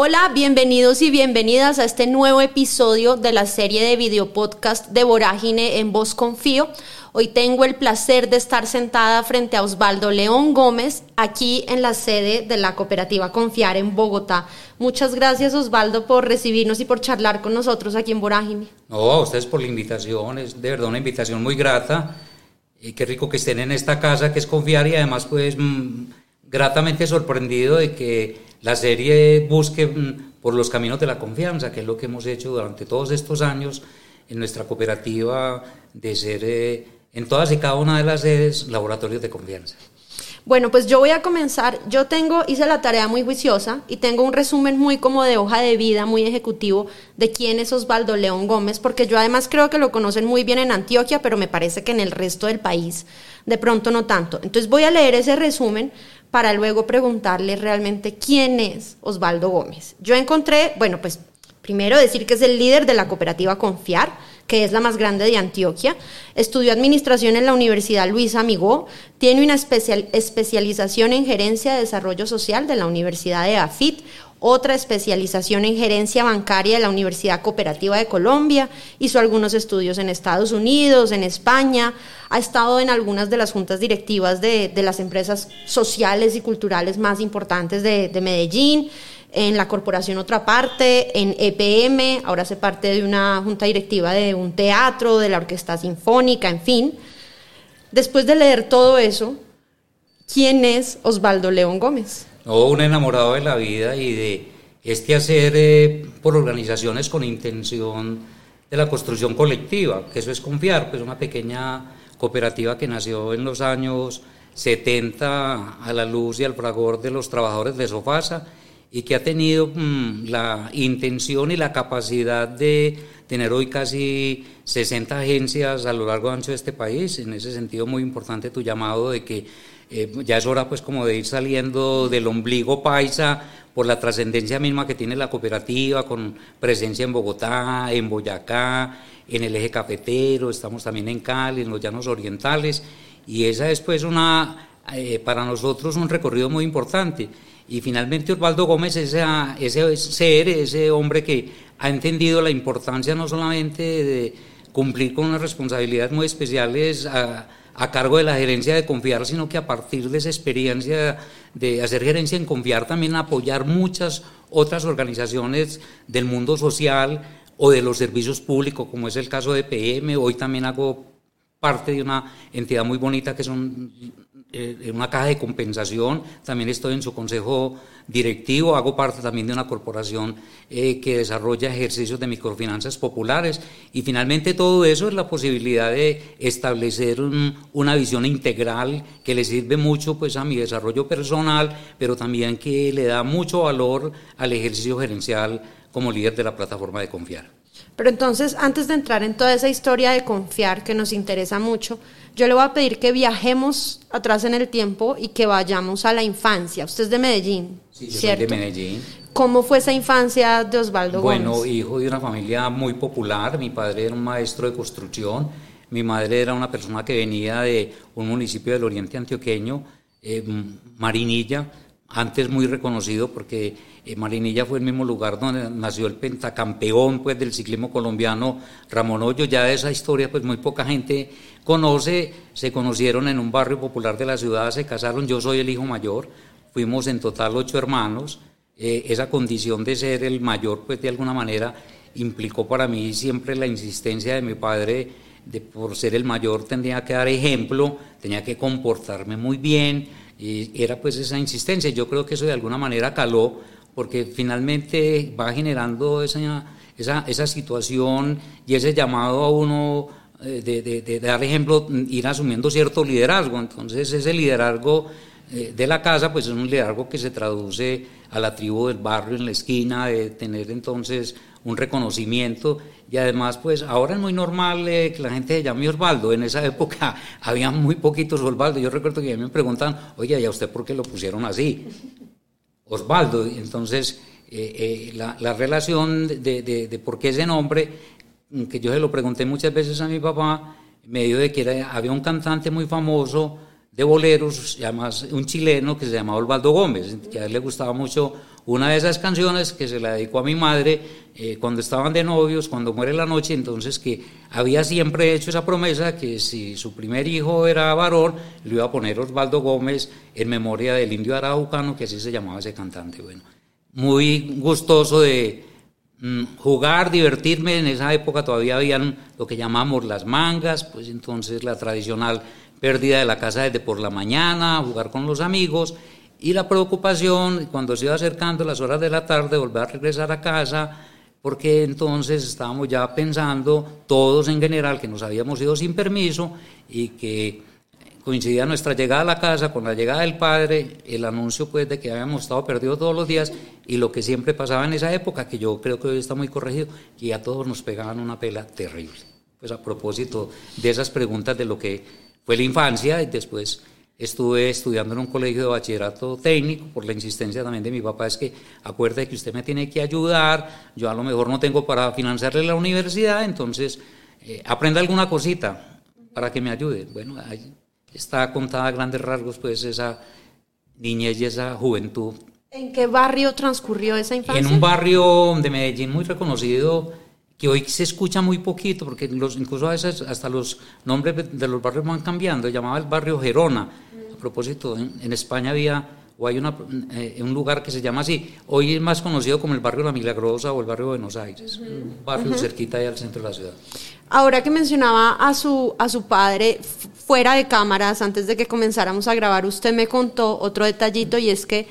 Hola, bienvenidos y bienvenidas a este nuevo episodio de la serie de video podcast de Vorágine en Voz Confío. Hoy tengo el placer de estar sentada frente a Osvaldo León Gómez, aquí en la sede de la cooperativa Confiar en Bogotá. Muchas gracias Osvaldo por recibirnos y por charlar con nosotros aquí en Vorágine. No, a ustedes por la invitación, es de verdad una invitación muy grata. Y qué rico que estén en esta casa que es Confiar y además pues mm, gratamente sorprendido de que la serie busque mm, por los caminos de la confianza, que es lo que hemos hecho durante todos estos años en nuestra cooperativa de ser eh, en todas y cada una de las sedes laboratorios de confianza. Bueno, pues yo voy a comenzar. Yo tengo, hice la tarea muy juiciosa y tengo un resumen muy como de hoja de vida, muy ejecutivo, de quién es Osvaldo León Gómez, porque yo además creo que lo conocen muy bien en Antioquia, pero me parece que en el resto del país de pronto no tanto. Entonces voy a leer ese resumen para luego preguntarle realmente quién es Osvaldo Gómez. Yo encontré, bueno, pues primero decir que es el líder de la cooperativa Confiar, que es la más grande de Antioquia. Estudió administración en la Universidad Luis Amigó. Tiene una especialización en gerencia de desarrollo social de la Universidad de AFIT otra especialización en gerencia bancaria de la Universidad Cooperativa de Colombia, hizo algunos estudios en Estados Unidos, en España, ha estado en algunas de las juntas directivas de, las empresas sociales y culturales más importantes de, de, Medellín, en la corporación Otra Parte, en EPM, ahora hace parte de una junta directiva de un teatro, de la Orquesta Sinfónica, en fin. Después de leer todo eso, ¿quién es Osvaldo León Gómez? No, un enamorado de la vida y de este hacer eh, por organizaciones con intención de la construcción colectiva, que eso es confiar, pues una pequeña cooperativa que nació en los años 70 a la luz y al fragor de los trabajadores de Sofasa y que ha tenido mm, la intención y la capacidad de tener hoy casi 60 agencias a lo largo y ancho de este país. En ese sentido, muy importante tu llamado de que eh, ya es hora pues como de ir saliendo del ombligo paisa por la trascendencia misma que tiene la cooperativa, con presencia en Bogotá, en Boyacá, en el eje cafetero, estamos también en Cali, en los llanos orientales, y esa es pues una, eh, para nosotros un recorrido muy importante. Y finalmente Osvaldo Gómez es ese ser, ese hombre que ha entendido la importancia no solamente de cumplir con unas responsabilidades muy especiales a, a cargo de la gerencia de confiar, sino que a partir de esa experiencia de hacer gerencia en confiar también apoyar muchas otras organizaciones del mundo social o de los servicios públicos, como es el caso de PM. Hoy también hago parte de una entidad muy bonita que son en una caja de compensación, también estoy en su consejo directivo, hago parte también de una corporación eh, que desarrolla ejercicios de microfinanzas populares y finalmente todo eso es la posibilidad de establecer una visión integral que le sirve mucho pues a mi desarrollo personal, pero también que le da mucho valor al ejercicio gerencial como líder de la plataforma de confiar. Pero entonces, antes de entrar en toda esa historia de confiar que nos interesa mucho, yo le voy a pedir que viajemos atrás en el tiempo y que vayamos a la infancia. Usted es de Medellín, sí, yo Soy de Medellín. ¿Cómo fue esa infancia de Osvaldo Gómez? Bueno, hijo de una familia muy popular. Mi padre era un maestro de construcción. Mi madre era una persona que venía de un municipio del oriente antioqueño, eh, Marinilla, antes muy reconocido porque eh, Marinilla fue el mismo lugar donde nació el pentacampeón pues, del ciclismo colombiano Ramón Hoyo. Ya de esa historia pues muy poca gente conoce. Se conocieron en un barrio popular de la ciudad, se casaron. Yo soy el hijo mayor. Fuimos en total ocho hermanos. Eh, esa condición de ser el mayor pues de alguna manera implicó para mí siempre la insistencia de mi padre de por ser el mayor tenía que dar ejemplo, tenía que comportarme muy bien y era pues esa insistencia. Yo creo que eso de alguna manera caló porque finalmente va generando esa, esa, esa situación y ese llamado a uno eh, de, de, dar ejemplo, ir asumiendo cierto liderazgo. Entonces ese liderazgo eh, de la casa pues es un liderazgo que se traduce a la tribu del barrio en la esquina, de tener entonces un reconocimiento. Y además pues ahora es muy normal eh, que la gente se llame Osvaldo, en esa época había muy poquitos Osvaldo, yo recuerdo que me preguntan, oye, ¿y a usted por qué lo pusieron así? Osvaldo, entonces eh, eh, la, relación de, de, por qué ese nombre, que yo se lo pregunté muchas veces a mi papá, en medio de que había un cantante muy famoso de boleros, además un chileno que se llamaba Osvaldo Gómez, que a él le gustaba mucho una de esas canciones que se la dedicó a mi madre eh, cuando estaban de novios, cuando muere la noche, entonces que había siempre hecho esa promesa que si su primer hijo era varón, le iba a poner Osvaldo Gómez en memoria del indio araucano, que así se llamaba ese cantante. Bueno, muy gustoso de mm, jugar, divertirme, en esa época todavía habían lo que llamamos las mangas, pues entonces la tradicional pérdida de la casa desde por la mañana, jugar con los amigos y la preocupación cuando se iba acercando las horas de la tarde volver a regresar a casa porque entonces estábamos ya pensando todos en general que nos habíamos ido sin permiso y que coincidía nuestra llegada a la casa con la llegada del padre, el anuncio pues de que habíamos estado perdidos todos los días y lo que siempre pasaba en esa época, que yo creo que hoy está muy corregido, que a todos nos pegaban una pela terrible. Pues a propósito de esas preguntas de lo que fue la infancia y después estuve estudiando en un colegio de bachillerato técnico por la insistencia también de mi papá, es que acuerde que usted me tiene que ayudar, yo a lo mejor no tengo para financiarle la universidad, entonces eh, aprenda alguna cosita para que me ayude. Bueno, ahí está contada a grandes rasgos pues esa niñez y esa juventud. ¿En qué barrio transcurrió esa infancia? En un barrio de Medellín muy reconocido que hoy se escucha muy poquito, porque los, incluso a veces hasta los nombres de los barrios van cambiando, llamaba el barrio Gerona. A propósito, en, España había, o hay una, eh, un lugar que se llama así, hoy es más conocido como el barrio La Milagrosa o el barrio Buenos Aires, un barrio cerquita ahí al centro de la ciudad. Ahora que mencionaba a su, a su padre, fuera de cámaras, antes de que comenzáramos a grabar, usted me contó otro detallito y es que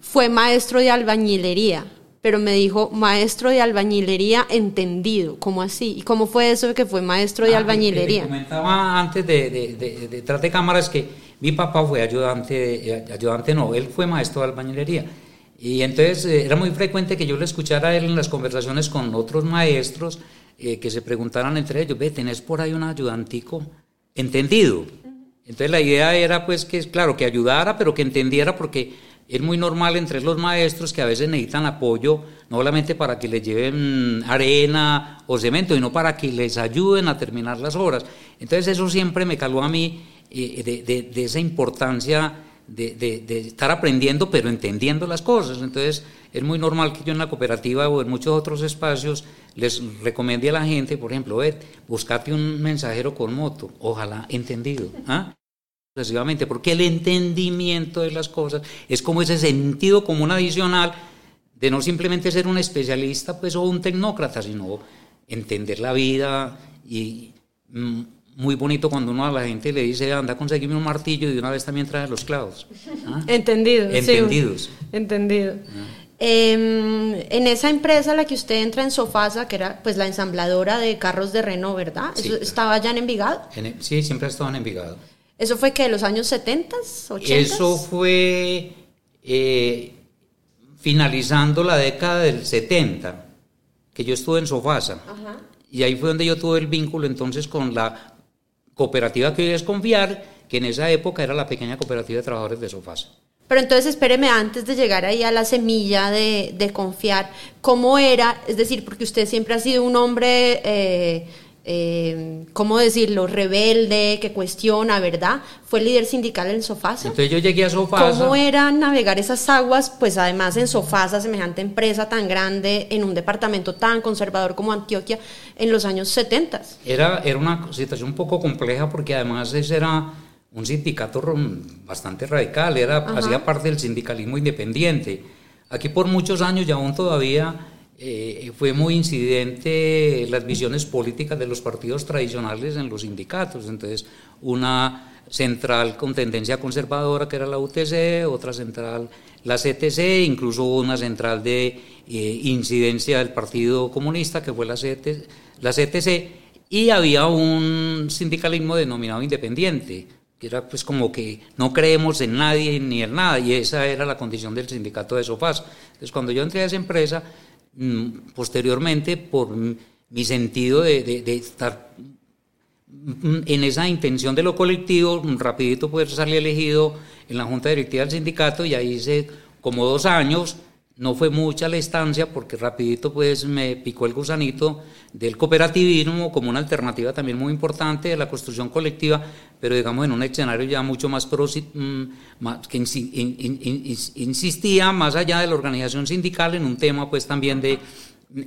fue maestro de albañilería pero me dijo maestro de albañilería entendido. ¿Cómo así? ¿Y cómo fue eso de que fue maestro de ah, albañilería? Te comentaba antes de, de, de, detrás de cámaras que mi papá fue ayudante, eh, ayudante no, él fue maestro de albañilería. Y entonces eh, era muy frecuente que yo le escuchara a él en las conversaciones con otros maestros eh, que se preguntaran entre ellos, ve, tenés por ahí un ayudantico entendido. Entonces la idea era pues que, claro, que ayudara, pero que entendiera porque es muy normal entre los maestros que a veces necesitan apoyo, no solamente para que les lleven arena o cemento, sino para que les ayuden a terminar las obras. Entonces eso siempre me caló a mí eh, de, esa importancia de, estar aprendiendo, pero entendiendo las cosas. Entonces es muy normal que yo en la cooperativa o en muchos otros espacios les recomiende a la gente, por ejemplo, buscate un mensajero con moto, ojalá entendido. ¿ah? Porque el entendimiento de las cosas es como ese sentido común adicional de no simplemente ser un especialista pues, o un tecnócrata, sino entender la vida y mm, muy bonito cuando uno a la gente le dice, anda a conseguirme un martillo y de una vez también trae los clavos. ¿Ah? Entendidos. Entendidos. entendido. Ah. Em, en esa empresa a la que usted entra en Sofasa, que era pues la ensambladora de carros de Renault, ¿verdad? ¿Estaba ya en Envigado? En, sí, siempre ha estado en Envigado. ¿Eso fue que los años 70, 80? Eso fue eh, finalizando la década del 70, que yo estuve en Sofasa. Y ahí fue donde yo tuve el vínculo entonces con la cooperativa que hoy es Confiar, que en esa época era la pequeña cooperativa de trabajadores de Sofasa. Pero entonces espéreme antes de llegar ahí a la semilla de, de confiar, ¿cómo era? Es decir, porque usted siempre ha sido un hombre... Eh, eh, ¿cómo decirlo?, rebelde, que cuestiona, ¿verdad? Fue líder sindical en Sofasa. Entonces yo llegué a Sofasa. ¿Cómo era navegar esas aguas? Pues además en Sofasa, semejante empresa tan grande, en un departamento tan conservador como Antioquia, en los años 70. Era, era una situación un poco compleja porque además ese era un sindicato bastante radical, era, hacía parte del sindicalismo independiente. Aquí por muchos años y aún todavía eh, fue muy incidente las visiones políticas de los partidos tradicionales en los sindicatos. Entonces, una central con tendencia conservadora que era la UTC, otra central la CTC, incluso una central de eh, incidencia del Partido Comunista que fue la, CTC, la CTC, y había un sindicalismo denominado independiente, que era pues como que no creemos en nadie ni en nada, y esa era la condición del sindicato de Sofás. Entonces cuando yo entré a esa empresa, posteriormente por mi sentido de, estar en esa intención de lo colectivo, rapidito poder salir elegido en la junta directiva del sindicato y ahí hice como dos años no fue mucha la estancia porque rapidito pues me picó el gusanito del cooperativismo como una alternativa también muy importante de la construcción colectiva, pero digamos en un escenario ya mucho más, mm, que insistía más allá de la organización sindical en un tema pues también de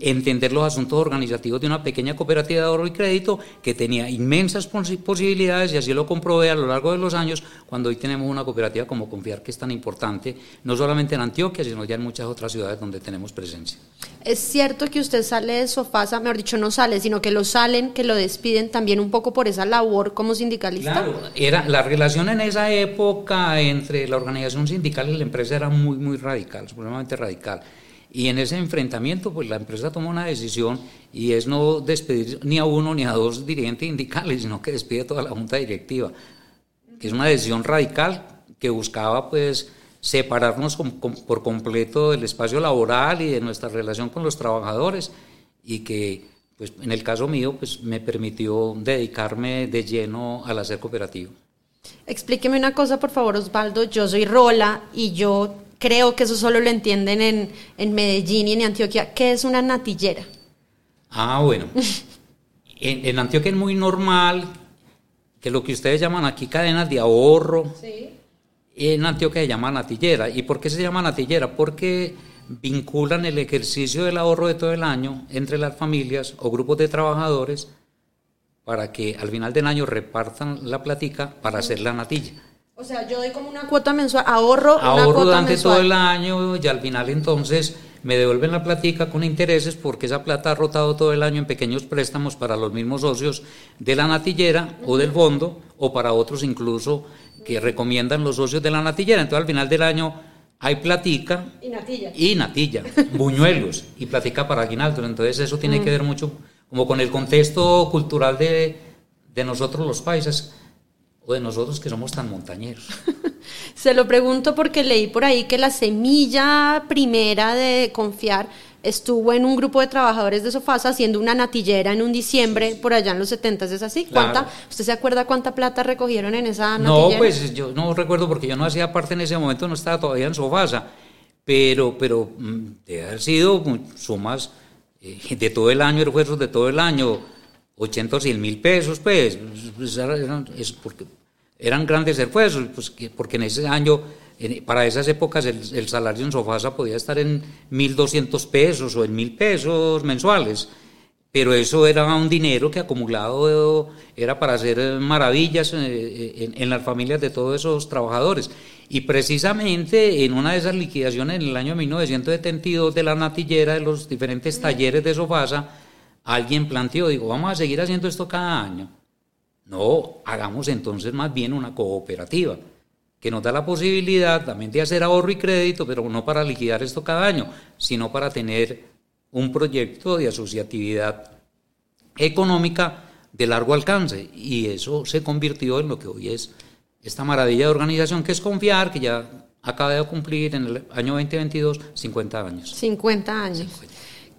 entender los asuntos organizativos de una pequeña cooperativa de ahorro y crédito que tenía inmensas posibilidades y así lo comprobé a lo largo de los años cuando hoy tenemos una cooperativa como Confiar que es tan importante, no solamente en Antioquia, sino ya en muchas otras ciudades donde tenemos presencia. Es cierto que usted sale de Sofasa, mejor dicho, no sale, sino que lo salen, que lo despiden también un poco por esa labor como sindicalista. Claro, era, la relación en esa época entre la organización sindical y la empresa era muy, muy radical, supremamente radical. Y en ese enfrentamiento, pues la empresa tomó una decisión y es no despedir ni a uno ni a dos dirigentes sindicales, sino que despide toda la junta directiva, que es una decisión radical que buscaba pues separarnos por completo del espacio laboral y de nuestra relación con los trabajadores y que pues en el caso mío pues me permitió dedicarme de lleno al hacer cooperativo. Explíqueme una cosa, por favor, Osvaldo. Yo soy Rola y yo creo que eso solo lo entienden en, en Medellín y en Antioquia. ¿Qué es una natillera? Ah, bueno. en, en, Antioquia es muy normal que lo que ustedes llaman aquí cadenas de ahorro, sí. en Antioquia se llama natillera. ¿Y por qué se llama natillera? Porque vinculan el ejercicio del ahorro de todo el año entre las familias o grupos de trabajadores para que al final del año repartan la platica para hacer la natilla. O sea, yo doy como una cuota mensual, ahorro, ahorro una cuota durante todo el año y al final entonces me devuelven la platica con intereses porque esa plata ha rotado todo el año en pequeños préstamos para los mismos socios de la natillera o del fondo o para otros incluso que recomiendan los socios de la natillera. Entonces al final del año hay platica y natilla, y natilla buñuelos y platica para aguinaldo. Entonces eso tiene que ver mucho como con el contexto cultural de, de nosotros los países o de nosotros que somos tan montañeros? Se lo pregunto porque leí por ahí que la semilla primera de confiar estuvo en un grupo de trabajadores de Sofasa haciendo una natillera en un diciembre por allá en los 70 es así. ¿Cuánta, ¿Usted se acuerda cuánta plata recogieron en esa natillera? No, pues yo no recuerdo porque yo no hacía parte en ese momento, no estaba todavía en Sofasa, pero, pero mm, debe haber sido sumas eh, de todo el año, esfuerzos de todo el año 80 o 100 mil pesos, pues, pues eran grandes esfuerzos, pues, porque en ese año, para esas épocas, el, salario en Sofasa podía estar en 1.200 pesos o en 1.000 pesos mensuales, pero eso era un dinero que acumulado era para hacer maravillas eh, eh, en, las familias de todos esos trabajadores. Y precisamente en una de esas liquidaciones en el año 1972 de la natillera de los diferentes talleres de Sofasa, alguien planteó, digo, vamos a seguir haciendo esto cada año. No, hagamos entonces más bien una cooperativa que nos da la posibilidad también de hacer ahorro y crédito, pero no para liquidar esto cada año, sino para tener un proyecto de asociatividad económica de largo alcance. Y eso se convirtió en lo que hoy es esta maravilla de organización que es Confiar, que ya acaba de cumplir en el año 2022 50 años. 50 años.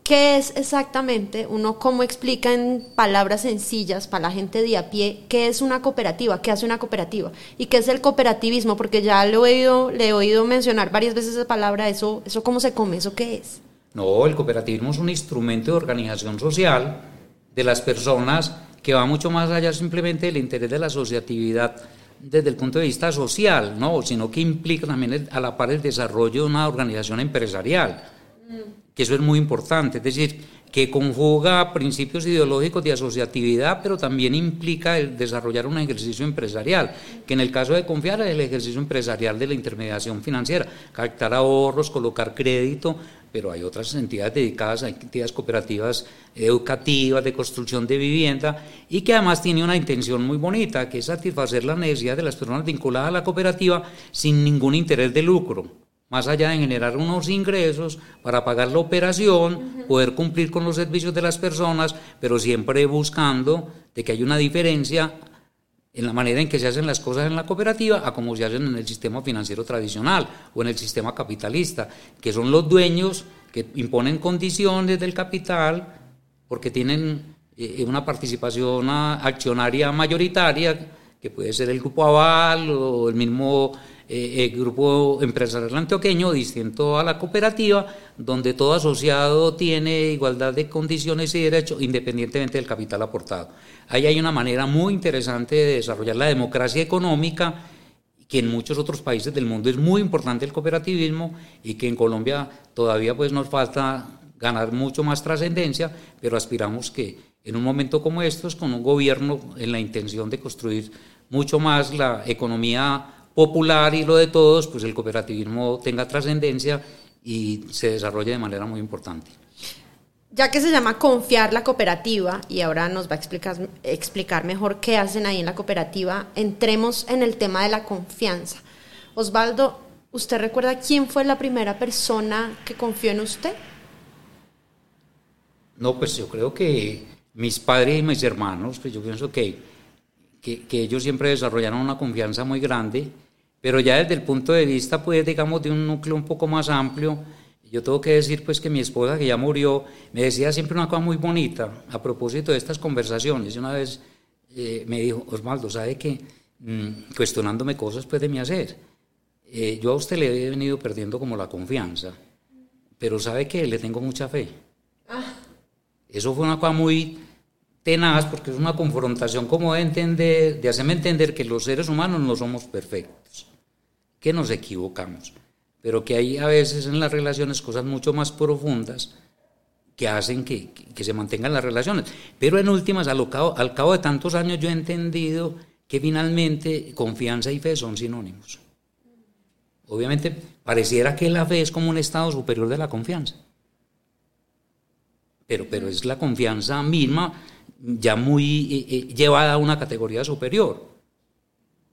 ¿Qué es exactamente, uno cómo explica en palabras sencillas para la gente de a pie, qué es una cooperativa, qué hace una cooperativa y qué es el cooperativismo? Porque ya lo he oído, le he oído mencionar varias veces esa palabra, eso, eso cómo se come, eso qué es. No, el cooperativismo es un instrumento de organización social de las personas que va mucho más allá simplemente del interés de la asociatividad desde el punto de vista social, no, sino que implica también a la par el desarrollo de una organización empresarial. Mm que eso es muy importante, es decir, que conjuga principios ideológicos de asociatividad, pero también implica el desarrollar un ejercicio empresarial, que en el caso de confiar es el ejercicio empresarial de la intermediación financiera, captar ahorros, colocar crédito, pero hay otras entidades dedicadas, hay entidades cooperativas educativas, de construcción de vivienda, y que además tiene una intención muy bonita, que es satisfacer la necesidad de las personas vinculadas a la cooperativa sin ningún interés de lucro más allá de generar unos ingresos para pagar la operación, poder cumplir con los servicios de las personas, pero siempre buscando de que hay una diferencia en la manera en que se hacen las cosas en la cooperativa a como se hacen en el sistema financiero tradicional o en el sistema capitalista, que son los dueños que imponen condiciones del capital porque tienen eh, una participación accionaria mayoritaria, que puede ser el grupo aval o el mismo eh, el grupo empresarial antioqueño distinto a la cooperativa, donde todo asociado tiene igualdad de condiciones y derechos independientemente del capital aportado. Ahí hay una manera muy interesante de desarrollar la democracia económica que en muchos otros países del mundo es muy importante el cooperativismo y que en Colombia todavía pues nos falta ganar mucho más trascendencia, pero aspiramos que en un momento como estos, con un gobierno en la intención de construir mucho más la economía popular y lo de todos, pues el cooperativismo tenga trascendencia y se desarrolle de manera muy importante. Ya que se llama confiar la cooperativa y ahora nos va a explicar, explicar mejor qué hacen ahí en la cooperativa, entremos en el tema de la confianza. Osvaldo, ¿usted recuerda quién fue la primera persona que confió en usted? No, pues yo creo que mis padres y mis hermanos, pues yo pienso que, que, ellos siempre desarrollaron una confianza muy grande, pero ya desde el punto de vista, pues digamos, de un núcleo un poco más amplio, yo tengo que decir pues que mi esposa que ya murió me decía siempre una cosa muy bonita a propósito de estas conversaciones. Y una vez eh, me dijo, Osvaldo, ¿sabe que mm, cuestionándome cosas pues de mi hacer, eh, yo a usted le he venido perdiendo como la confianza, pero sabe que le tengo mucha fe. Ah. Eso fue una cosa muy tenaz porque es una confrontación como de entender, de hacerme entender que los seres humanos no somos perfectos, que nos equivocamos pero que hay a veces en las relaciones cosas mucho más profundas que hacen que, se mantengan las relaciones. Pero en últimas, al cabo, al cabo de tantos años, yo he entendido que finalmente confianza y fe son sinónimos. Obviamente, pareciera que la fe es como un estado superior de la confianza. Pero, pero es la confianza misma ya muy eh, eh, llevada a una categoría superior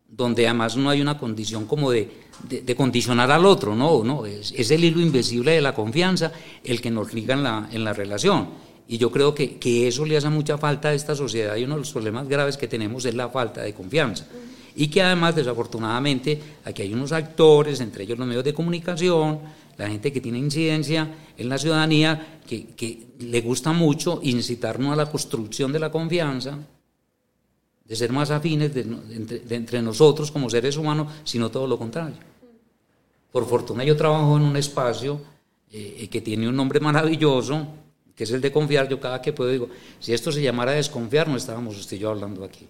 donde además no hay una condición como de, de, condicionar al otro, no, no, es, es, el hilo invisible de la confianza el que nos liga en la, en la relación. Y yo creo que, que, eso le hace mucha falta a esta sociedad y uno de los problemas graves que tenemos es la falta de confianza. Y que además, desafortunadamente, aquí hay unos actores, entre ellos los medios de comunicación, la gente que tiene incidencia en la ciudadanía, que, que le gusta mucho incitarnos a la construcción de la confianza, de ser más afines entre nosotros como seres humanos, sino todo lo contrario. Por fortuna yo trabajo en un espacio eh, que tiene un nombre maravilloso, que es el de confiar. Yo cada que puedo digo, si esto se llamara desconfiar, no estábamos usted y yo hablando aquí.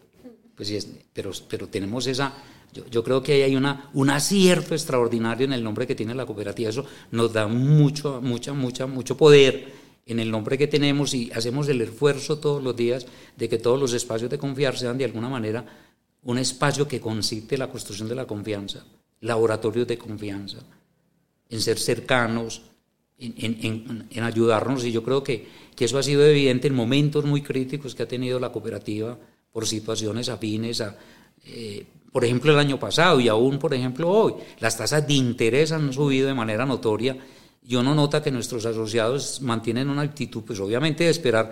Pues sí, pero, pero tenemos esa, yo, yo, creo que ahí hay una, un acierto extraordinario en el nombre que tiene la cooperativa. Eso nos da mucho, mucha, mucha, mucho poder en el nombre que tenemos y hacemos el esfuerzo todos los días de que todos los espacios de confiar sean de alguna manera un espacio que consiste en la construcción de la confianza, laboratorios de confianza, en ser cercanos, en, ayudarnos. Y yo creo que, que, eso ha sido evidente en momentos muy críticos que ha tenido la cooperativa por situaciones afines a, eh, por ejemplo, el año pasado y aún, por ejemplo, hoy. Las tasas de interés han subido de manera notoria y uno nota que nuestros asociados mantienen una actitud, pues obviamente de esperar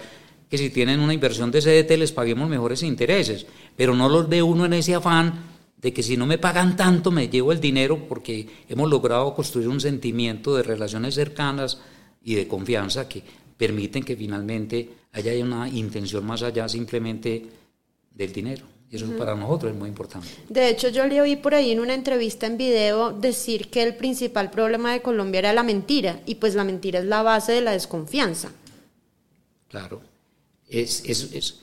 que si tienen una inversión de CDT les paguemos mejores intereses, pero no los ve uno en ese afán de que si no me pagan tanto me llevo el dinero porque hemos logrado construir un sentimiento de relaciones cercanas y de confianza que permiten que finalmente haya una intención más allá simplemente del dinero. Y eso para nosotros es muy importante. De hecho, yo le oí por ahí en una entrevista en video decir que el principal problema de Colombia era la mentira, y pues la mentira es la base de la desconfianza. Claro. Es, es, es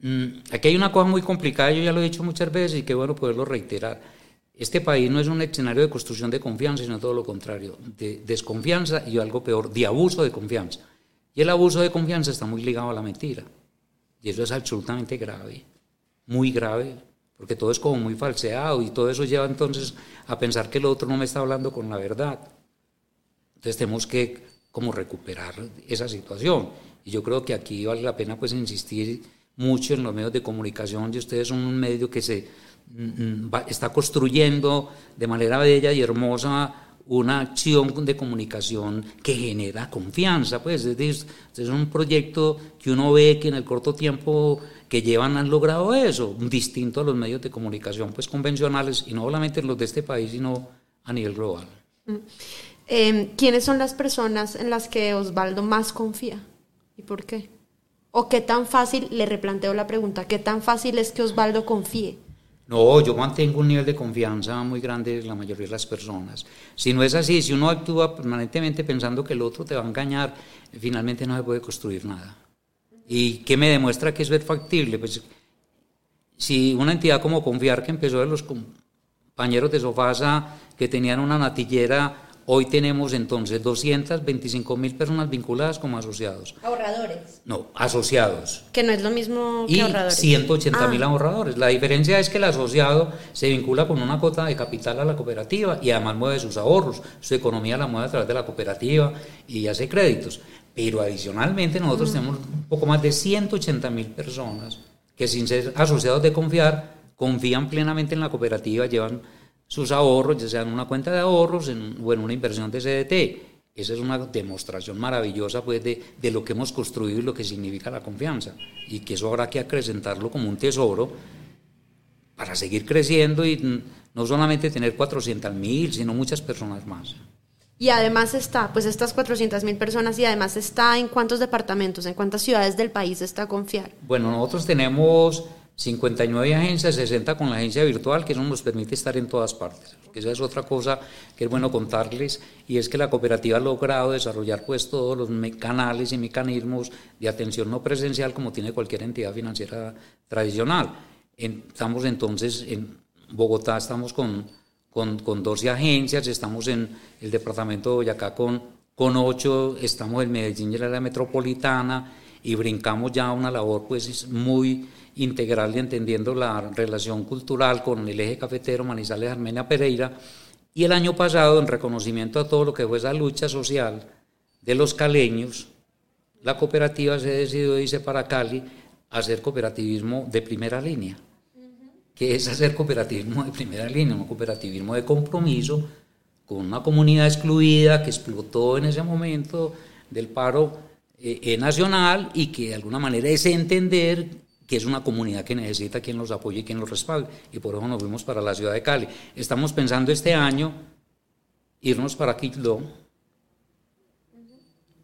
mm, aquí hay una cosa muy complicada, yo ya lo he dicho muchas veces y qué bueno poderlo reiterar. Este país no es un escenario de construcción de confianza, sino todo lo contrario, de desconfianza y algo peor, de abuso de confianza. Y el abuso de confianza está muy ligado a la mentira. Y eso es absolutamente grave muy grave, porque todo es como muy falseado y todo eso lleva entonces a pensar que el otro no me está hablando con la verdad. Entonces tenemos que como recuperar esa situación. Y yo creo que aquí vale la pena pues insistir mucho en los medios de comunicación y ustedes son un medio que se mm, mm, está construyendo de manera bella y hermosa una acción de comunicación que genera confianza, pues es, un proyecto que uno ve que en el corto tiempo que llevan han logrado eso, distinto a los medios de comunicación pues convencionales y no solamente los de este país, sino a nivel global. Em, ¿Quiénes son las personas en las que Osvaldo más confía y por qué? ¿O qué tan fácil, le replanteo la pregunta, qué tan fácil es que Osvaldo confíe? No, yo mantengo un nivel de confianza muy grande en la mayoría de las personas. Si no es así, si uno actúa permanentemente pensando que el otro te va a engañar, finalmente no se puede construir nada. ¿Y qué me demuestra que eso es factible? Pues si una entidad como Confiar, que empezó de los compañeros de Sofasa que tenían una natillera Hoy tenemos entonces 225 mil personas vinculadas como asociados. ¿Ahorradores? No, asociados. Que no es lo mismo que y ahorradores. 180 mil ah. ahorradores. La diferencia es que el asociado se vincula con una cuota de capital a la cooperativa y además mueve sus ahorros. Su economía la mueve a través de la cooperativa y hace créditos. Pero adicionalmente nosotros mm. tenemos un poco más de 180 mil personas que sin ser asociados de confiar, confían plenamente en la cooperativa, llevan sus ahorros, ya sea en una cuenta de ahorros o en una inversión de CDT. Esa es una demostración maravillosa pues, de, de, lo que hemos construido y lo que significa la confianza. Y que eso habrá que acrecentarlo como un tesoro para seguir creciendo y no solamente tener 400 mil, sino muchas personas más. Y además está, pues estas 400 mil personas y además está en cuántos departamentos, en cuántas ciudades del país está Confiar. Bueno, nosotros tenemos 59 agencias, 60 con la agencia virtual, que eso nos permite estar en todas partes. Esa es otra cosa que es bueno contarles, y es que la cooperativa ha logrado desarrollar pues todos los canales y mecanismos de atención no presencial como tiene cualquier entidad financiera tradicional. Estamos entonces en Bogotá, estamos con, con, con 12 agencias, estamos en el departamento de Boyacá con, con 8, estamos en Medellín y en la metropolitana, y brincamos ya a una labor pues muy integral y entendiendo la relación cultural con el eje cafetero Manizales Armenia Pereira. Y el año pasado, en reconocimiento a todo lo que fue esa lucha social de los caleños, la cooperativa se decidió irse para Cali hacer cooperativismo de primera línea. que es hacer cooperativismo de primera línea? Un cooperativismo de compromiso con una comunidad excluida que explotó en ese momento del paro eh, eh, nacional y que de alguna manera es entender que es una comunidad que necesita quien los apoye y quien los respalde. Y por eso nos fuimos para la ciudad de Cali. Estamos pensando este año irnos para Quito,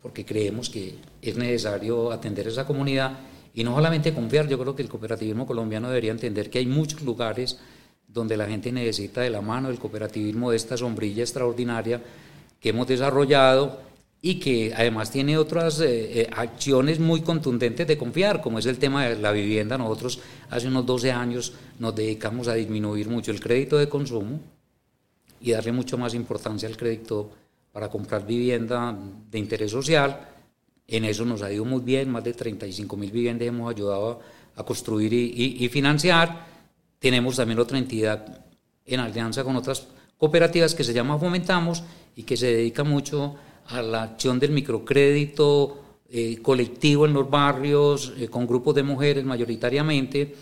porque creemos que es necesario atender esa comunidad y no solamente confiar, yo creo que el cooperativismo colombiano debería entender que hay muchos lugares donde la gente necesita de la mano del cooperativismo, de esta sombrilla extraordinaria que hemos desarrollado y que además tiene otras eh, eh, acciones muy contundentes de confiar, como es el tema de la vivienda. Nosotros hace unos 12 años nos dedicamos a disminuir mucho el crédito de consumo y darle mucho más importancia al crédito para comprar vivienda de interés social. En eso nos ha ido muy bien, más de 35 mil viviendas hemos ayudado a, construir y, y financiar. Tenemos también otra entidad en alianza con otras cooperativas que se llama Fomentamos y que se dedica mucho a la acción del microcrédito eh, colectivo en los barrios, eh, con grupos de mujeres mayoritariamente,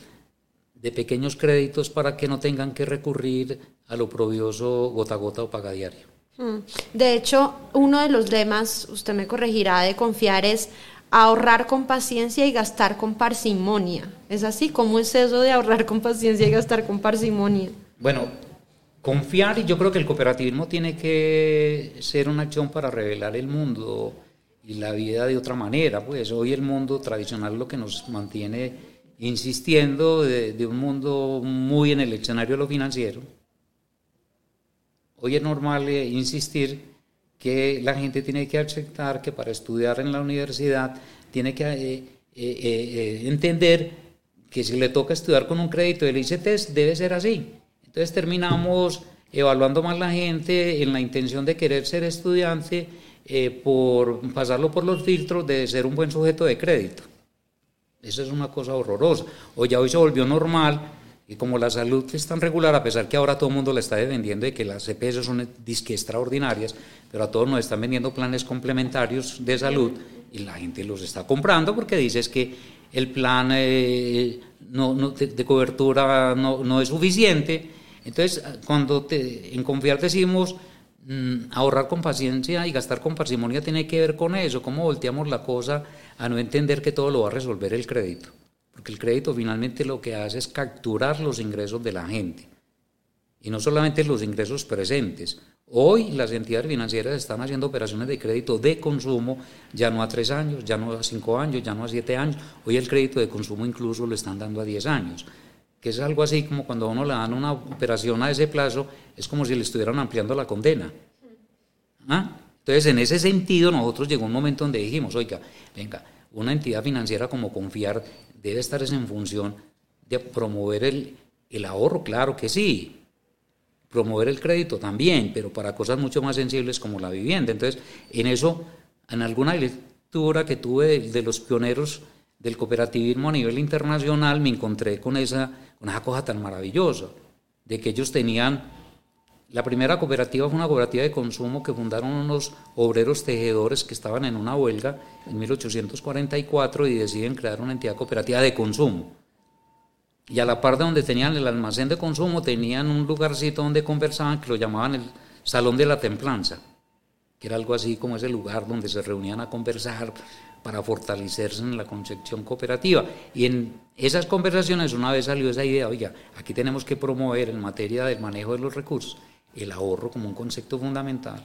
de pequeños créditos para que no tengan que recurrir a lo probioso gota a gota o paga diario. Mm. De hecho, uno de los lemas, usted me corregirá, de confiar es ahorrar con paciencia y gastar con parsimonia. ¿Es así? ¿Cómo es eso de ahorrar con paciencia y gastar con parsimonia? Bueno, Confiar, y yo creo que el cooperativismo tiene que ser una acción para revelar el mundo y la vida de otra manera. Pues hoy el mundo tradicional lo que nos mantiene insistiendo de, un mundo muy en el escenario de lo financiero. Hoy es normal eh, insistir que la gente tiene que aceptar que para estudiar en la universidad tiene que eh, eh, entender que si le toca estudiar con un crédito del ICT debe ser así entonces terminamos evaluando más la gente en la intención de querer ser estudiante eh, por pasarlo por los filtros de ser un buen sujeto de crédito. Esa es una cosa horrorosa. O hoy se volvió normal y como la salud es tan regular, a pesar que ahora todo el mundo la está defendiendo de que las CPS son disque extraordinarias, pero a todos nos están vendiendo planes complementarios de salud y la gente los está comprando porque dices que el plan eh, de, cobertura no, no es suficiente entonces, cuando te, en confiar decimos mm, ahorrar con paciencia y gastar con parsimonia tiene que ver con eso, cómo volteamos la cosa a no entender que todo lo va a resolver el crédito. Porque el crédito finalmente lo que hace es capturar los ingresos de la gente. Y no solamente los ingresos presentes. Hoy las entidades financieras están haciendo operaciones de crédito de consumo ya no a tres años, ya no a cinco años, ya no a siete años. Hoy el crédito de consumo incluso lo están dando a diez años. Que es algo así como cuando a uno le dan una operación a ese plazo, es como si le estuvieran ampliando la condena. ¿Ah? Entonces, en ese sentido, nosotros llegó un momento donde dijimos, oiga, venga, una entidad financiera como Confiar debe estar en función de promover el, el ahorro, claro que sí, promover el crédito también, pero para cosas mucho más sensibles como la vivienda. Entonces, en eso, en alguna lectura que tuve de, los pioneros del cooperativismo a nivel internacional, me encontré con esa, con esa cosa tan maravillosa, de que ellos tenían, la primera cooperativa fue una cooperativa de consumo que fundaron unos obreros tejedores que estaban en una huelga en 1844 y deciden crear una entidad cooperativa de consumo. Y a la par de donde tenían el almacén de consumo tenían un lugarcito donde conversaban que lo llamaban el Salón de la Templanza, que era algo así como ese lugar donde se reunían a conversar para fortalecerse en la concepción cooperativa. Y en esas conversaciones una vez salió esa idea, oiga, aquí tenemos que promover en materia del manejo de los recursos el ahorro como un concepto fundamental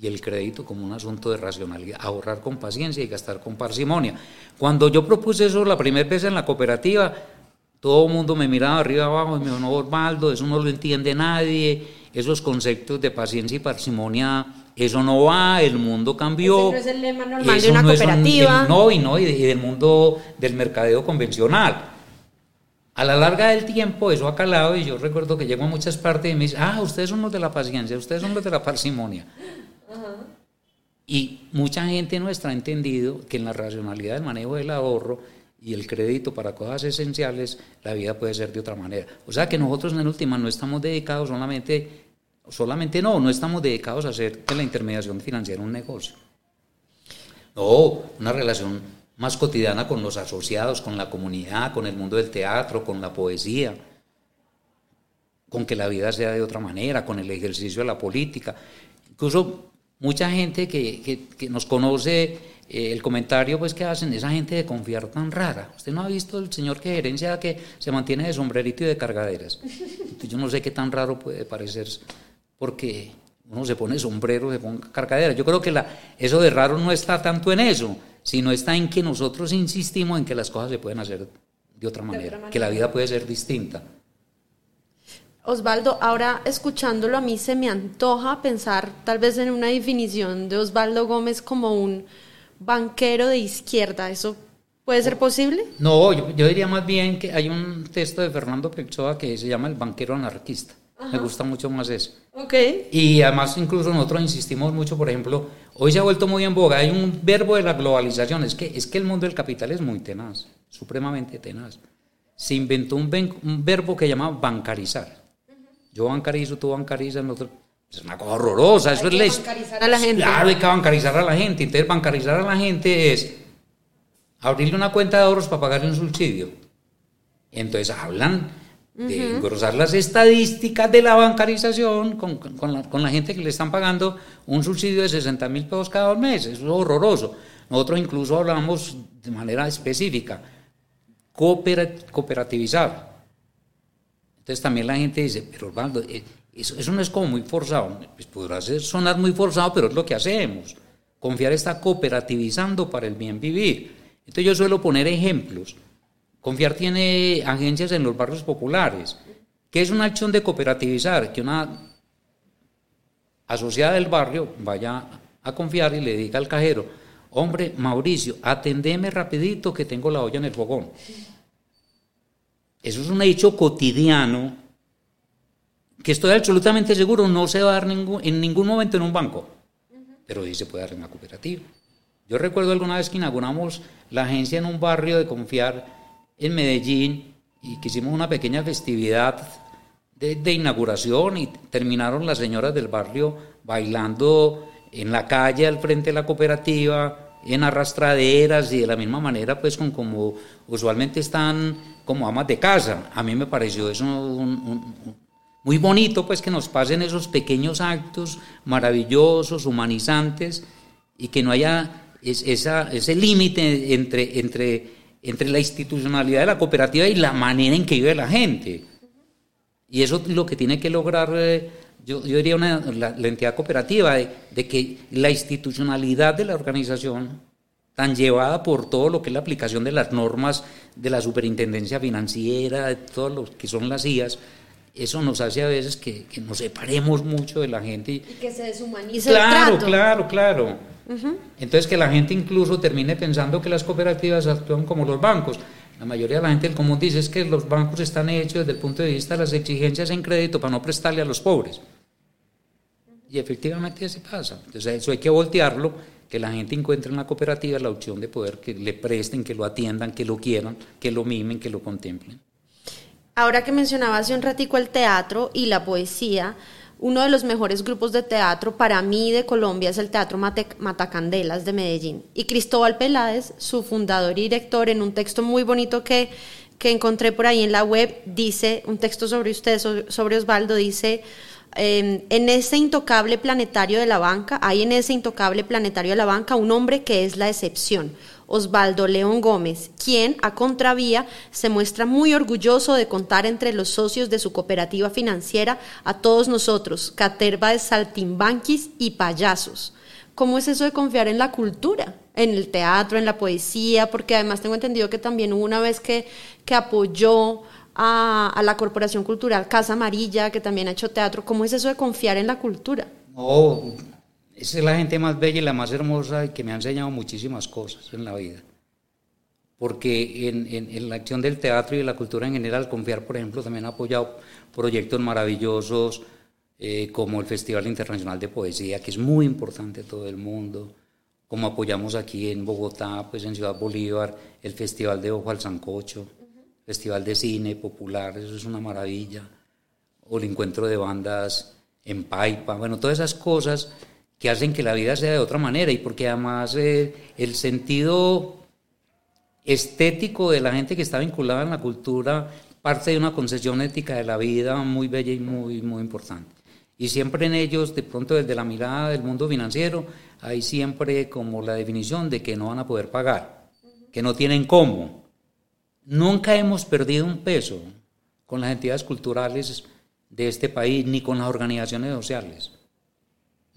y el crédito como un asunto de racionalidad, ahorrar con paciencia y gastar con parsimonia. Cuando yo propuse eso la primera vez en la cooperativa, todo el mundo me miraba arriba abajo y me dijo, no, Osvaldo, eso no lo entiende nadie, esos conceptos de paciencia y parsimonia, eso no va, el mundo cambió. Ese no es el lema normal de una cooperativa. no, y no, y, del mundo del mercadeo convencional. A la larga del tiempo eso ha calado y yo recuerdo que llego a muchas partes y me dicen, ah, ustedes son los de la paciencia, ustedes son los de la parsimonia. Y mucha gente nuestra ha entendido que en la racionalidad del manejo del ahorro, y el crédito para cosas esenciales, la vida puede ser de otra manera. O sea que nosotros en última no estamos dedicados solamente, solamente no, no estamos dedicados a hacer de la intermediación financiera un negocio. No, una relación más cotidiana con los asociados, con la comunidad, con el mundo del teatro, con la poesía, con que la vida sea de otra manera, con el ejercicio de la política. Incluso mucha gente que, que, nos conoce eh, el comentario pues que hacen esa gente de confiar tan rara. Usted no ha visto el señor que gerencia que se mantiene de sombrerito y de cargaderas. yo no sé qué tan raro puede parecer porque uno se pone sombrero, se pone cargaderas. Yo creo que la, eso de raro no está tanto en eso, sino está en que nosotros insistimos en que las cosas se pueden hacer de otra manera, que la vida puede ser distinta. Osvaldo, ahora escuchándolo a mí se me antoja pensar tal vez en una definición de Osvaldo Gómez como un banquero de izquierda. ¿Eso puede ser posible? No, yo, diría más bien que hay un texto de Fernando Pechoa que se llama El banquero anarquista. Me gusta mucho más eso. Okay. Y además incluso nosotros insistimos mucho, por ejemplo, hoy se ha vuelto muy en boga, hay un verbo de la globalización, es que, es que el mundo del capital es muy tenaz, supremamente tenaz. Se inventó un, un verbo que llama bancarizar. Yo bancarizo, tú bancarizas, nosotros es una cosa horrorosa, eso hay es que bancarizar a la gente. Claro, hay que bancarizar a la gente. Entonces, bancarizar a la gente es abrirle una cuenta de ahorros para pagarle un subsidio. Entonces, hablan de engrosar las estadísticas de la bancarización con, con, la, con, la, gente que le están pagando un subsidio de 60 mil pesos cada mes. Eso es horroroso. Nosotros incluso hablamos de manera específica, cooperativizar. Entonces también la gente dice, pero Osvaldo, eh, eso, no es como muy forzado, pues podrá sonar muy forzado, pero es lo que hacemos. Confiar está cooperativizando para el bien vivir. Entonces yo suelo poner ejemplos. Confiar tiene agencias en los barrios populares. ¿Qué es una acción de cooperativizar? Que una asociada del barrio vaya a confiar y le diga al cajero, hombre, Mauricio, atendeme rapidito que tengo la olla en el fogón. Eso es un hecho cotidiano que estoy absolutamente seguro no se va a dar ningún, en ningún momento en un banco, pero sí se puede dar en una cooperativa. Yo recuerdo alguna vez que inauguramos la agencia en un barrio de confiar en Medellín y que hicimos una pequeña festividad de, inauguración y terminaron las señoras del barrio bailando en la calle al frente de la cooperativa, en arrastraderas y de la misma manera pues con como usualmente están como amas de casa. A mí me pareció eso muy bonito pues que nos pasen esos pequeños actos maravillosos, humanizantes, y que no haya ese límite entre, entre, entre la institucionalidad de la cooperativa y la manera en que vive la gente. Y eso es lo que tiene que lograr, eh, yo, yo, diría, la, entidad cooperativa, de, de, que la institucionalidad de la organización tan llevada por todo lo que es la aplicación de las normas de la superintendencia financiera, de todo lo que son las IAS, eso nos hace a veces que, nos separemos mucho de la gente. Y, que se deshumanice claro, el trato. Claro, claro, Entonces que la gente incluso termine pensando que las cooperativas actúan como los bancos. La mayoría de la gente del común dice es que los bancos están hechos desde el punto de vista de las exigencias en crédito para no prestarle a los pobres. Y efectivamente así pasa. Entonces eso hay que voltearlo que la gente encuentre en la cooperativa la opción de poder que le presten, que lo atiendan, que lo quieran, que lo mimen, que lo contemplen. Ahora que mencionaba hace un ratico el teatro y la poesía, uno de los mejores grupos de teatro para mí de Colombia es el Teatro Matacandelas de Medellín. Y Cristóbal Peláez, su fundador y director, en un texto muy bonito que, que encontré por ahí en la web, dice, un texto sobre usted, sobre Osvaldo, dice, Em, en ese intocable planetario de la banca, hay en ese intocable planetario de la banca un hombre que es la excepción, Osvaldo León Gómez, quien a contravía se muestra muy orgulloso de contar entre los socios de su cooperativa financiera a todos nosotros, caterva de saltimbanquis y payasos. ¿Cómo es eso de confiar en la cultura? En el teatro, en la poesía, porque además tengo entendido que también hubo una vez que, que apoyó a, la Corporación Cultural Casa Amarilla, que también ha hecho teatro. ¿Cómo es eso de confiar en la cultura? Oh, esa es la gente más bella y la más hermosa y que me ha enseñado muchísimas cosas en la vida. Porque en, en, la acción del teatro y de la cultura en general, confiar, por ejemplo, también ha apoyado proyectos maravillosos eh, como el Festival Internacional de Poesía, que es muy importante en todo el mundo, como apoyamos aquí en Bogotá, pues en Ciudad Bolívar, el Festival de Ojo al Sancocho Festival de Cine Popular, eso es una maravilla, o el encuentro de bandas en Paipa, bueno, todas esas cosas que hacen que la vida sea de otra manera y porque además eh, el sentido estético de la gente que está vinculada en la cultura parte de una concesión ética de la vida muy bella y muy, muy importante. Y siempre en ellos, de pronto desde la mirada del mundo financiero, hay siempre como la definición de que no van a poder pagar, que no tienen cómo, Nunca hemos perdido un peso con las entidades culturales de este país ni con las organizaciones sociales.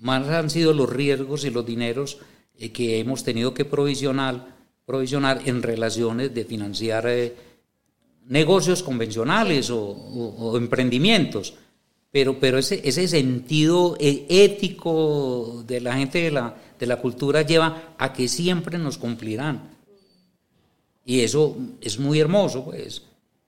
Más han sido los riesgos y los dineros eh, que hemos tenido que provisionar, provisionar en relaciones de financiar eh, negocios convencionales o, emprendimientos. Pero, pero ese, ese sentido eh, ético de la gente de la, de la cultura lleva a que siempre nos cumplirán y eso es muy hermoso, pues.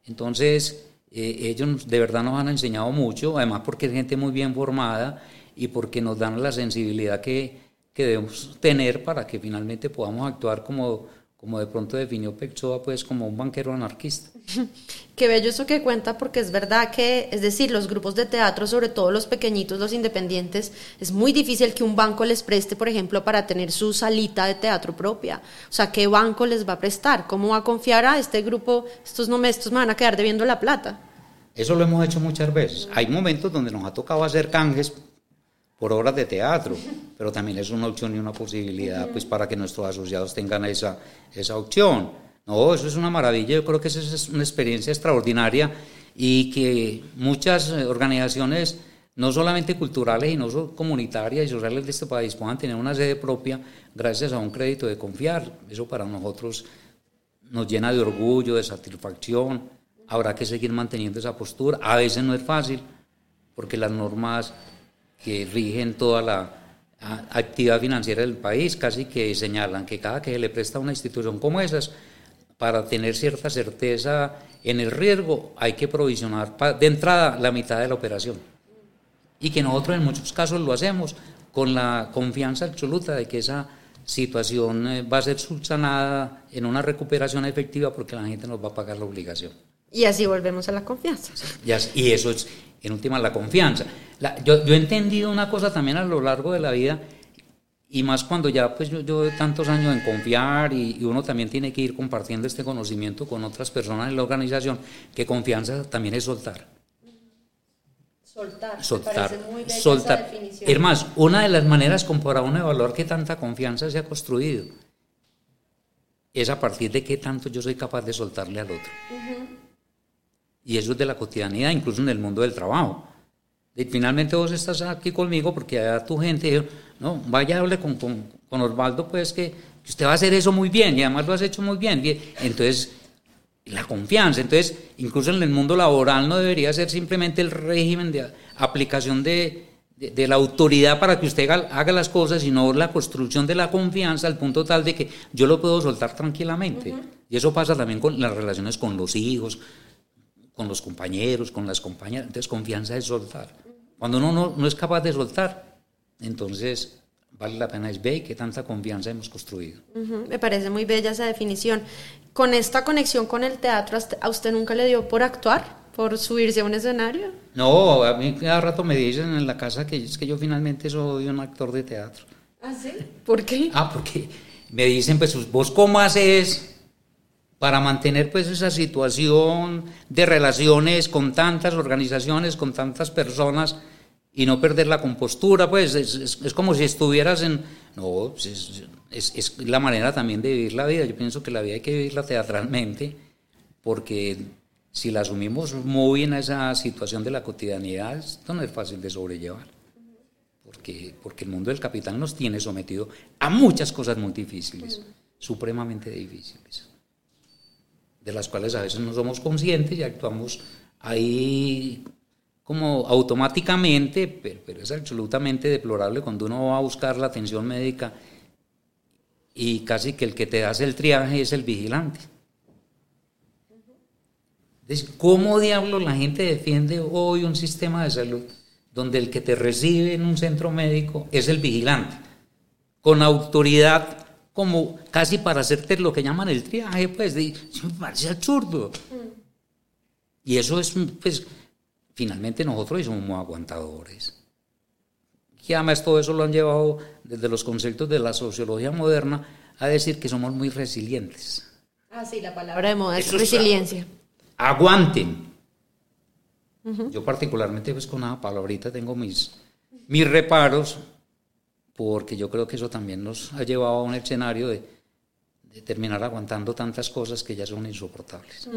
Entonces, ellos de verdad nos han enseñado mucho, además porque es gente muy bien formada y porque nos dan la sensibilidad que, que debemos tener para que finalmente podamos actuar como como de pronto definió Pexoa, pues como un banquero anarquista. Qué bello eso que cuenta, porque es verdad que, es decir, los grupos de teatro, sobre todo los pequeñitos, los independientes, es muy difícil que un banco les preste, por ejemplo, para tener su salita de teatro propia. O sea, ¿qué banco les va a prestar? ¿Cómo va a confiar a este grupo? Estos no me, estos me van a quedar debiendo la plata. Eso lo hemos hecho muchas veces. Hay momentos donde nos ha tocado hacer canjes por obras de teatro, pero también es una opción y una posibilidad pues para que nuestros asociados tengan esa, esa opción. No, eso es una maravilla, yo creo que es una experiencia extraordinaria y que muchas eh, organizaciones, no solamente culturales y no solo comunitarias y sociales de este país, puedan tener una sede propia gracias a un crédito de confiar. Eso para nosotros nos llena de orgullo, de satisfacción. Habrá que seguir manteniendo esa postura. A veces no es fácil, porque las normas que rigen toda la actividad financiera del país, casi que señalan que cada que se le presta a una institución como esas, para tener cierta certeza en el riesgo, hay que provisionar de entrada la mitad de la operación. Y que nosotros en muchos casos lo hacemos con la confianza absoluta de que esa situación eh, va a ser subsanada en una recuperación efectiva porque la gente nos va a pagar la obligación. Y así volvemos a la confianza. Y eso es, en última, la confianza. yo, he entendido una cosa también a lo largo de la vida, y más cuando ya pues yo, yo tantos años en confiar y, uno también tiene que ir compartiendo este conocimiento con otras personas en la organización, que confianza también es soltar. Soltar. Soltar. Muy soltar. Es más, una de las maneras como para uno evaluar qué tanta confianza se ha construido es a partir de qué tanto yo soy capaz de soltarle al otro. Y eso es de la cotidianidad, incluso en el mundo del trabajo. Y finalmente vos estás aquí conmigo porque a tu gente, no, vaya a hable con, con, Osvaldo, pues que, que usted va a hacer eso muy bien y además lo has hecho muy bien. Entonces, la confianza. Entonces, incluso en el mundo laboral no debería ser simplemente el régimen de aplicación de, de, la autoridad para que usted haga, las cosas, sino la construcción de la confianza al punto tal de que yo lo puedo soltar tranquilamente. Y eso pasa también con las relaciones con los hijos, con los compañeros, con las compañeras. Entonces, confianza es soltar. Cuando uno no, no es capaz de soltar, entonces vale la pena es ver qué tanta confianza hemos construido. Me parece muy bella esa definición. Con esta conexión con el teatro, ¿a usted nunca le dio por actuar? ¿Por subirse a un escenario? No, a mí cada rato me dicen en la casa que es que yo finalmente soy un actor de teatro. ¿Ah, sí? ¿Por qué? Ah, porque me dicen, pues, ¿vos cómo haces para mantener pues esa situación de relaciones con tantas organizaciones, con tantas personas y no perder la compostura? Pues es, como si estuvieras en... No, pues, es, es la manera también de vivir la vida. Yo pienso que la vida hay que vivirla teatralmente porque si la asumimos muy en esa situación de la cotidianidad, esto no es fácil de sobrellevar. Porque, porque el mundo del capital nos tiene sometido a muchas cosas muy difíciles, supremamente difíciles, de las cuales a veces no somos conscientes y actuamos ahí como automáticamente, pero, es absolutamente deplorable cuando uno va a buscar la atención médica y casi que el que te hace el triaje es el vigilante. ¿cómo diablo la gente defiende hoy un sistema de salud donde el que te recibe en un centro médico es el vigilante, con autoridad como casi para hacerte lo que llaman el triaje, pues, de, me parece absurdo. Mm. Y eso es, pues, finalmente nosotros somos muy aguantadores. Y además todo eso lo han llevado desde los conceptos de la sociología moderna a decir que somos muy resilientes. Ah, sí, la palabra de moda es resiliencia aguanten. Yo particularmente pues con una palabrita tengo mis, mis reparos, porque yo creo que eso también nos ha llevado a un escenario de, terminar aguantando tantas cosas que ya son insoportables.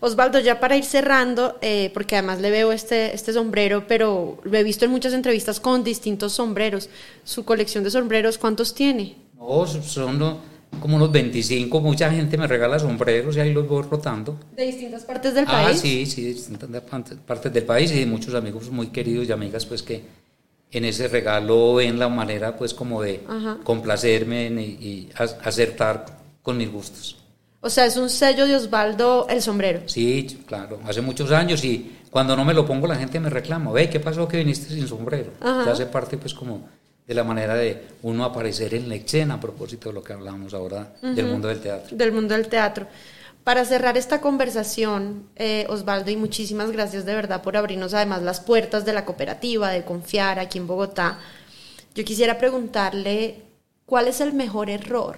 Osvaldo, ya para ir cerrando, eh, porque además le veo este, este sombrero, pero lo he visto en muchas entrevistas con distintos sombreros. ¿Su colección de sombreros cuántos tiene? No, son como unos 25, mucha gente me regala sombreros y ahí los voy rotando. ¿De distintas partes del ah, país? Ah, sí, sí, de distintas partes del país y de muchos amigos muy queridos y amigas pues que en ese regalo ven la manera pues como de complacerme y, acertar con mis gustos. O sea, es un sello de Osvaldo el sombrero. Sí, claro, hace muchos años y cuando no me lo pongo la gente me reclama, ve, ¿qué pasó que viniste sin sombrero? Ya hace parte pues como de la manera de uno aparecer en la escena a propósito de lo que hablábamos ahora del mundo del teatro. Del mundo del teatro. Para cerrar esta conversación, eh, Osvaldo, y muchísimas gracias de verdad por abrirnos además las puertas de la cooperativa, de confiar aquí en Bogotá, yo quisiera preguntarle cuál es el mejor error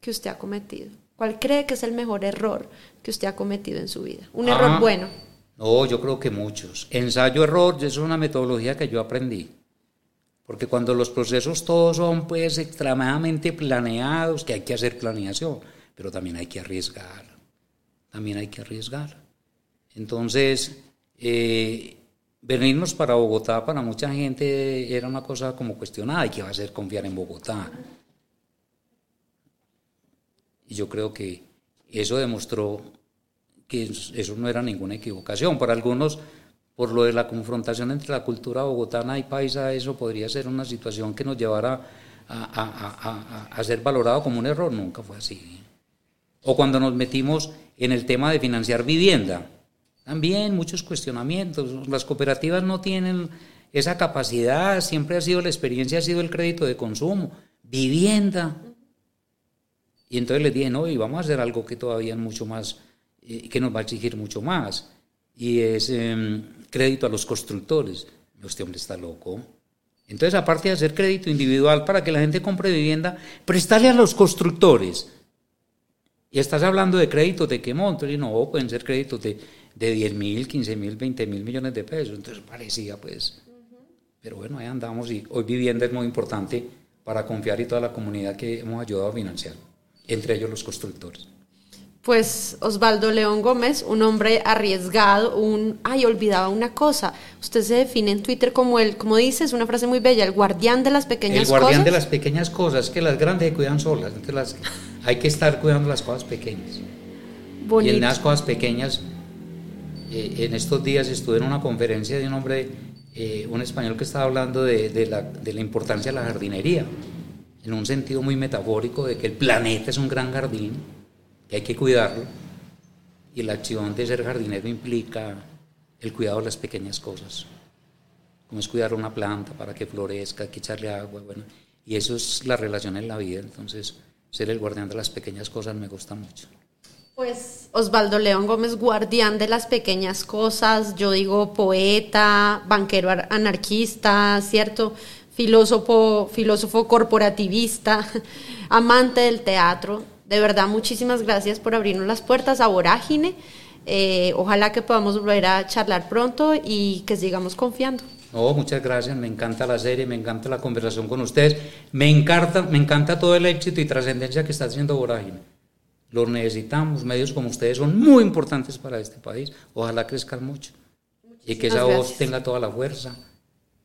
que usted ha cometido. ¿Cuál cree que es el mejor error que usted ha cometido en su vida? Un error ah, bueno. No, yo creo que muchos. Ensayo-error es una metodología que yo aprendí. Porque cuando los procesos todos son pues extremadamente planeados, que hay que hacer planeación, pero también hay que arriesgar, también hay que arriesgar. Entonces, eh, venirnos para Bogotá para mucha gente era una cosa como cuestionada, ¿y qué va a hacer confiar en Bogotá? Y yo creo que eso demostró que eso no era ninguna equivocación. Para algunos por lo de la confrontación entre la cultura bogotana y paisa, eso podría ser una situación que nos llevara a, ser valorado como un error. Nunca fue así. O cuando nos metimos en el tema de financiar vivienda, también muchos cuestionamientos. Las cooperativas no tienen esa capacidad, siempre ha sido la experiencia, ha sido el crédito de consumo, vivienda. Y entonces les dije, no, y vamos a hacer algo que todavía es mucho más, eh, que nos va a exigir mucho más. Y es em, crédito a los constructores. Este hombre está loco. Entonces, aparte de hacer crédito individual para que la gente compre vivienda, prestarle a los constructores. Y estás hablando de créditos de qué monto. Y no, pueden ser créditos de, de 10 mil, 15 mil, 20 mil millones de pesos. Entonces parecía pues. Pero bueno, ahí andamos y hoy vivienda es muy importante para confiar y toda la comunidad que hemos ayudado a financiar, entre ellos los constructores. Pues Osvaldo León Gómez, un hombre arriesgado, un... Ay, olvidaba una cosa. Usted se define en Twitter como el, como dice, es una frase muy bella, el guardián de las pequeñas cosas. El guardián de las pequeñas cosas, que las grandes se cuidan solas, entonces las, hay que estar cuidando las cosas pequeñas. Y en las cosas pequeñas, eh, en estos días estuve en una conferencia de un hombre, eh, un español que estaba hablando de, de, la, de la importancia de la jardinería, en un sentido muy metafórico de que el planeta es un gran jardín que hay que cuidarlo. Y la acción de ser jardinero implica el cuidado de las pequeñas cosas, como es cuidar una planta para que florezca, que echarle agua, bueno, y eso es la relación en la vida, entonces ser el guardián de las pequeñas cosas me gusta mucho. Pues Osvaldo León Gómez, guardián de las pequeñas cosas, yo digo poeta, banquero anarquista, ¿cierto? Filósofo, filósofo corporativista, amante del teatro, de verdad, muchísimas gracias por abrirnos las puertas a Vorágine. Eh, ojalá que podamos volver a charlar pronto y que sigamos confiando. No, muchas gracias, me encanta la serie, me encanta la conversación con ustedes, me encanta, me encanta todo el éxito y trascendencia que está haciendo Vorágine. Lo necesitamos, medios como ustedes son muy importantes para este país, ojalá crezcan mucho. Y que esa voz tenga toda la fuerza,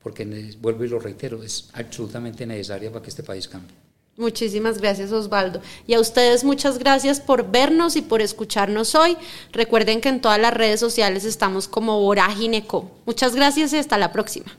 porque vuelvo y lo reitero, es absolutamente necesaria para que este país cambie. Muchísimas gracias Osvaldo. Y a ustedes muchas gracias por vernos y por escucharnos hoy. Recuerden que en todas las redes sociales estamos como Voragineco. Muchas gracias y hasta la próxima.